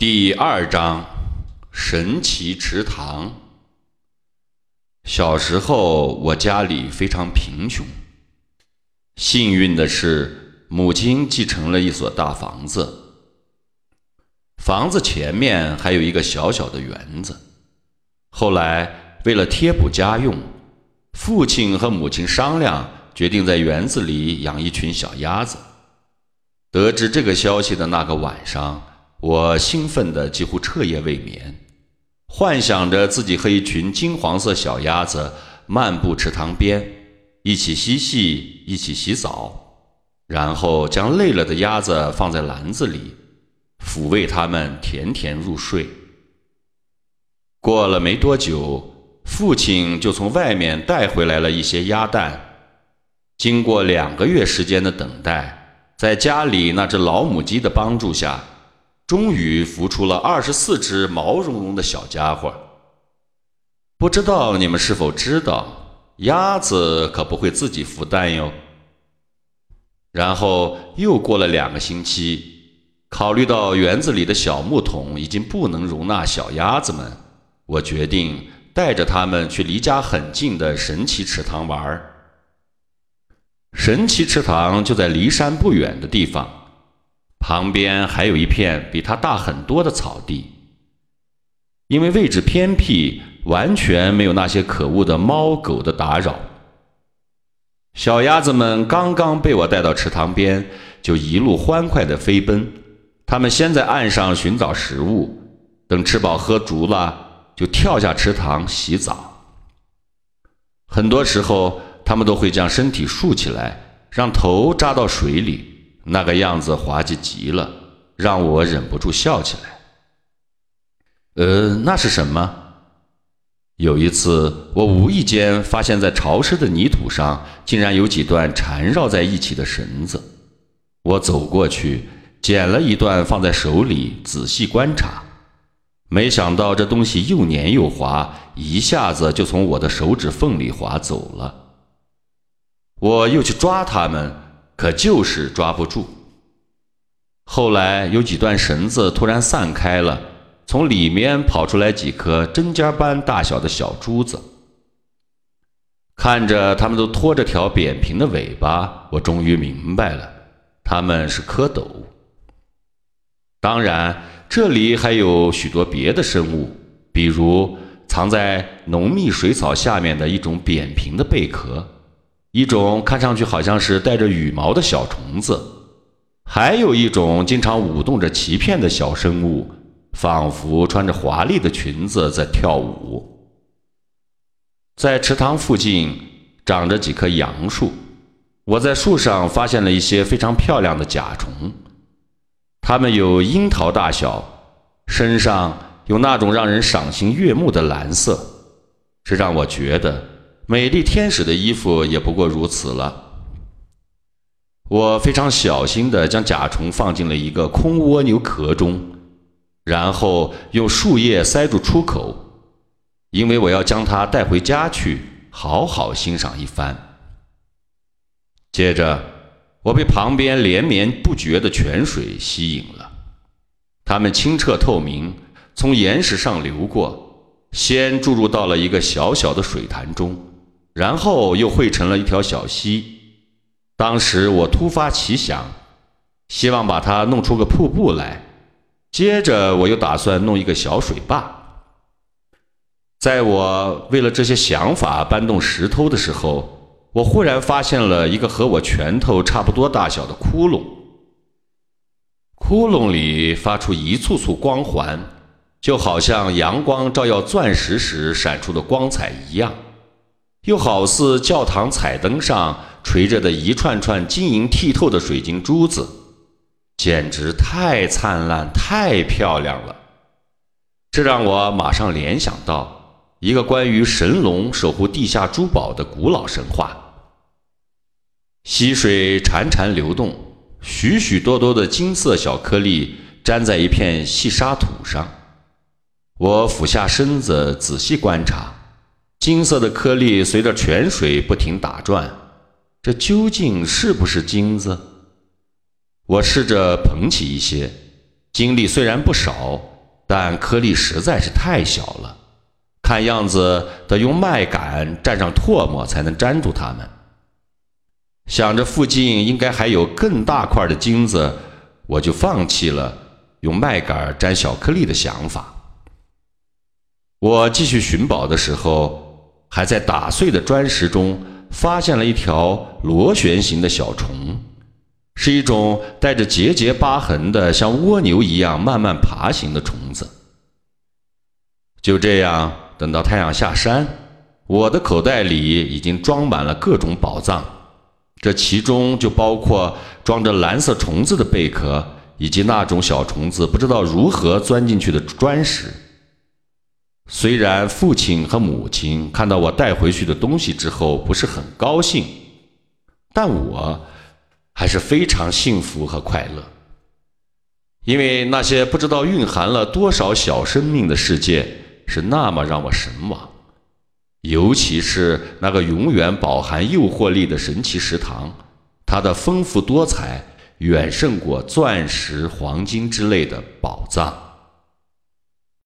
第二章，神奇池塘。小时候，我家里非常贫穷。幸运的是，母亲继承了一所大房子，房子前面还有一个小小的园子。后来，为了贴补家用，父亲和母亲商量，决定在园子里养一群小鸭子。得知这个消息的那个晚上。我兴奋得几乎彻夜未眠，幻想着自己和一群金黄色小鸭子漫步池塘边，一起嬉戏，一起洗澡，然后将累了的鸭子放在篮子里，抚慰它们，甜甜入睡。过了没多久，父亲就从外面带回来了一些鸭蛋。经过两个月时间的等待，在家里那只老母鸡的帮助下。终于孵出了二十四只毛茸茸的小家伙。不知道你们是否知道，鸭子可不会自己孵蛋哟。然后又过了两个星期，考虑到园子里的小木桶已经不能容纳小鸭子们，我决定带着它们去离家很近的神奇池塘玩。神奇池塘就在离山不远的地方。旁边还有一片比它大很多的草地，因为位置偏僻，完全没有那些可恶的猫狗的打扰。小鸭子们刚刚被我带到池塘边，就一路欢快地飞奔。它们先在岸上寻找食物，等吃饱喝足了，就跳下池塘洗澡。很多时候，它们都会将身体竖起来，让头扎到水里。那个样子滑稽极了，让我忍不住笑起来。呃，那是什么？有一次，我无意间发现，在潮湿的泥土上，竟然有几段缠绕在一起的绳子。我走过去，捡了一段放在手里，仔细观察。没想到这东西又黏又滑，一下子就从我的手指缝里滑走了。我又去抓它们。可就是抓不住。后来有几段绳子突然散开了，从里面跑出来几颗针尖般大小的小珠子。看着它们都拖着条扁平的尾巴，我终于明白了，它们是蝌蚪。当然，这里还有许多别的生物，比如藏在浓密水草下面的一种扁平的贝壳。一种看上去好像是带着羽毛的小虫子，还有一种经常舞动着鳍片的小生物，仿佛穿着华丽的裙子在跳舞。在池塘附近长着几棵杨树，我在树上发现了一些非常漂亮的甲虫，它们有樱桃大小，身上有那种让人赏心悦目的蓝色，这让我觉得。美丽天使的衣服也不过如此了。我非常小心地将甲虫放进了一个空蜗牛壳中，然后用树叶塞住出口，因为我要将它带回家去，好好欣赏一番。接着，我被旁边连绵不绝的泉水吸引了，它们清澈透明，从岩石上流过，先注入到了一个小小的水潭中。然后又汇成了一条小溪。当时我突发奇想，希望把它弄出个瀑布来。接着我又打算弄一个小水坝。在我为了这些想法搬动石头的时候，我忽然发现了一个和我拳头差不多大小的窟窿。窟窿里发出一簇簇光环，就好像阳光照耀钻石时闪出的光彩一样。又好似教堂彩灯上垂着的一串串晶莹剔透的水晶珠子，简直太灿烂、太漂亮了。这让我马上联想到一个关于神龙守护地下珠宝的古老神话。溪水潺潺流动，许许多多的金色小颗粒粘在一片细沙土上。我俯下身子仔细观察。金色的颗粒随着泉水不停打转，这究竟是不是金子？我试着捧起一些，精力虽然不少，但颗粒实在是太小了，看样子得用麦秆蘸上唾沫才能粘住它们。想着附近应该还有更大块的金子，我就放弃了用麦秆粘小颗粒的想法。我继续寻宝的时候，还在打碎的砖石中发现了一条螺旋形的小虫，是一种带着节节疤痕的，像蜗牛一样慢慢爬行的虫子。就这样，等到太阳下山，我的口袋里已经装满了各种宝藏。这其中就包括装着蓝色虫子的贝壳，以及那种小虫子不知道如何钻进去的砖石。虽然父亲和母亲看到我带回去的东西之后不是很高兴，但我还是非常幸福和快乐，因为那些不知道蕴含了多少小生命的世界是那么让我神往。尤其是那个永远饱含诱惑力的神奇食堂，它的丰富多彩远胜过钻石、黄金之类的宝藏。